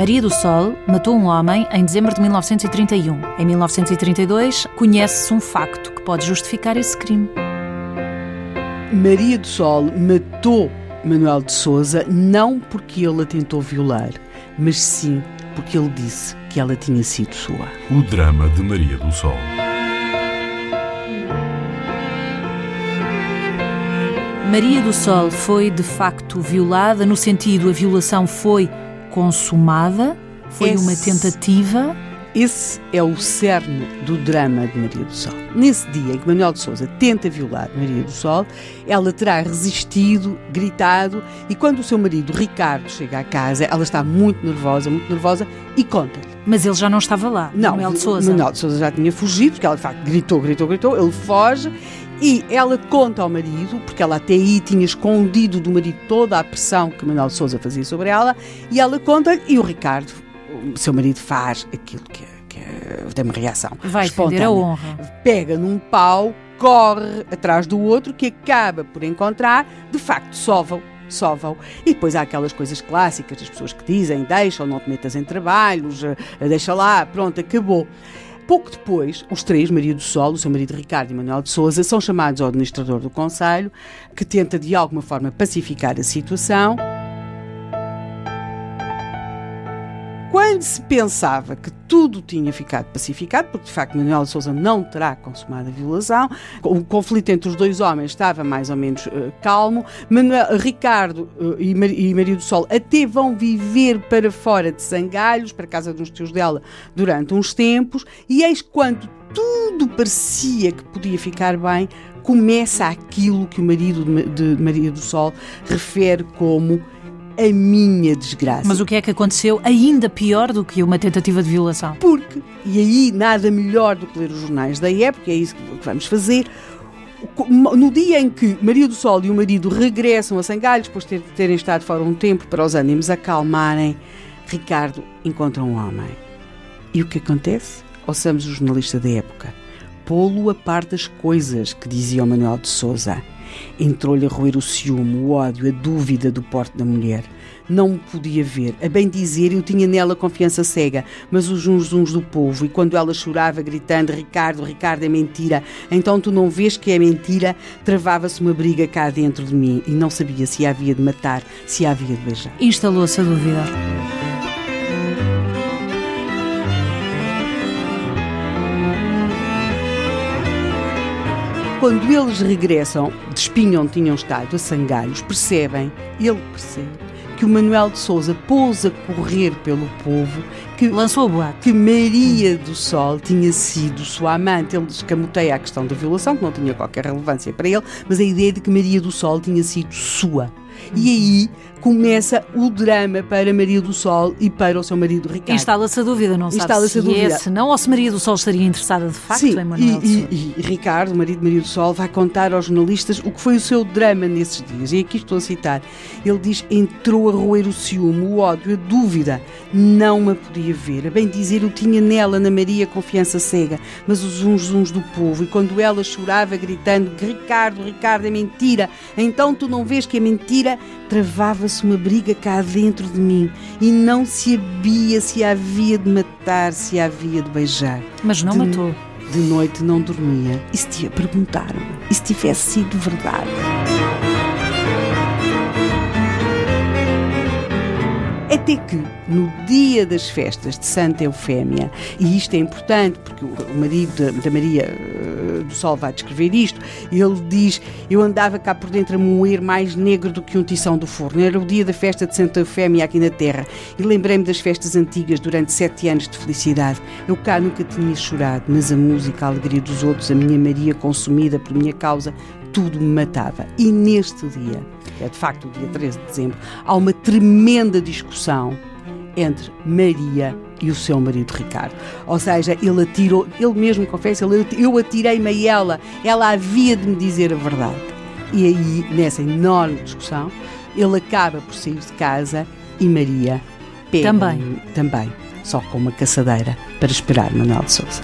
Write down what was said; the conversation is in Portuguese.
Maria do Sol matou um homem em dezembro de 1931. Em 1932, conhece-se um facto que pode justificar esse crime. Maria do Sol matou Manuel de Souza não porque ele a tentou violar, mas sim porque ele disse que ela tinha sido sua. O drama de Maria do Sol. Maria do Sol foi de facto violada, no sentido a violação foi consumada, foi Esse- uma tentativa. Esse é o cerne do drama de Maria do Sol. Nesse dia em que Manuel de Souza tenta violar Maria do Sol, ela terá resistido, gritado, e quando o seu marido Ricardo chega à casa, ela está muito nervosa, muito nervosa, e conta-lhe. Mas ele já não estava lá, Não, Manuel de Souza. Manuel de Souza já tinha fugido, porque ela de facto gritou, gritou, gritou, ele foge e ela conta ao marido, porque ela até aí tinha escondido do marido toda a pressão que Manuel Souza fazia sobre ela, e ela conta e o Ricardo, o seu marido, faz aquilo que, que tem uma reação. Vai defender a honra. Pega num pau, corre atrás do outro, que acaba por encontrar, de facto, sova-o. Sova-o. E depois há aquelas coisas clássicas das pessoas que dizem: deixa ou não te metas em trabalhos, eh, deixa lá, pronto, acabou. Pouco depois, os três, Maria do Sol, o seu marido Ricardo e Manuel de Souza, são chamados ao administrador do Conselho, que tenta de alguma forma pacificar a situação. Quando se pensava que tudo tinha ficado pacificado, porque de facto Manuel de Souza não terá consumado a violação, o conflito entre os dois homens estava mais ou menos eh, calmo, Manuel, Ricardo eh, e, Mar- e Maria do Sol até vão viver para fora de Sangalhos, para casa uns tios dela, durante uns tempos, e eis quando tudo parecia que podia ficar bem, começa aquilo que o marido de Ma- de Maria do Sol refere como a minha desgraça. Mas o que é que aconteceu ainda pior do que uma tentativa de violação? Porque, e aí nada melhor do que ler os jornais da época, é isso que vamos fazer. No dia em que Maria do Sol e o marido regressam a Sangalhos, depois de ter- terem estado fora um tempo para os ânimos acalmarem, Ricardo encontra um homem. E o que acontece? Ouçamos o jornalista da época. Pô-lo a par das coisas que dizia o Manuel de Souza. Entrou-lhe a roer o ciúme, o ódio, a dúvida do porte da mulher. Não me podia ver. A bem dizer, eu tinha nela confiança cega, mas os uns do povo, e quando ela chorava, gritando: Ricardo, Ricardo, é mentira, então tu não vês que é mentira, travava-se uma briga cá dentro de mim e não sabia se a havia de matar, se a havia de beijar. Instalou-se a dúvida. Quando eles regressam de espinho onde tinham estado, a Sangalhos, percebem, ele percebe, que o Manuel de Souza pôs a correr pelo povo que, Lançou o boato. que Maria do Sol tinha sido sua amante. Ele descamoteia a questão da violação, que não tinha qualquer relevância para ele, mas a ideia de que Maria do Sol tinha sido sua. E aí começa o drama para Maria do Sol e para o seu marido Ricardo. Instala-se a dúvida, não sabe Instala-se se a dúvida. é, se não, ou se Maria do Sol estaria interessada de facto Sim, em Manuel e, e- e Ricardo, o marido de Maria do Sol, vai contar aos jornalistas o que foi o seu drama nesses dias. E aqui estou a citar. Ele diz: entrou a roer o ciúme, o ódio, a dúvida. Não me podia ver. A bem dizer, eu tinha nela, na Maria, confiança cega. Mas os uns uns do povo, e quando ela chorava, gritando: Ricardo, Ricardo, é mentira. Então tu não vês que é mentira? Travava-se uma briga cá dentro de mim e não se sabia se havia de matar, se havia de beijar. Mas não de- matou. De noite não dormia. E se perguntaram e se tivesse sido verdade? Até que, no dia das festas de Santa Eufémia, e isto é importante porque o marido da, da Maria eh, do Sol vai descrever isto, ele diz: Eu andava cá por dentro a moer mais negro do que um tição do forno. Era o dia da festa de Santa Eufémia aqui na Terra. E lembrei-me das festas antigas durante sete anos de felicidade. Eu cá nunca tinha chorado, mas a música, a alegria dos outros, a minha Maria consumida por minha causa, tudo me matava. E neste dia, que é de facto o dia 13 de dezembro, há uma tremenda discussão entre Maria e o seu marido Ricardo. Ou seja, ele atirou, ele mesmo confessa, ele, eu atirei-me a ela, ela havia de me dizer a verdade. E aí, nessa enorme discussão, ele acaba por sair de casa e Maria pega Também. também, só com uma caçadeira para esperar Manuel de Souza.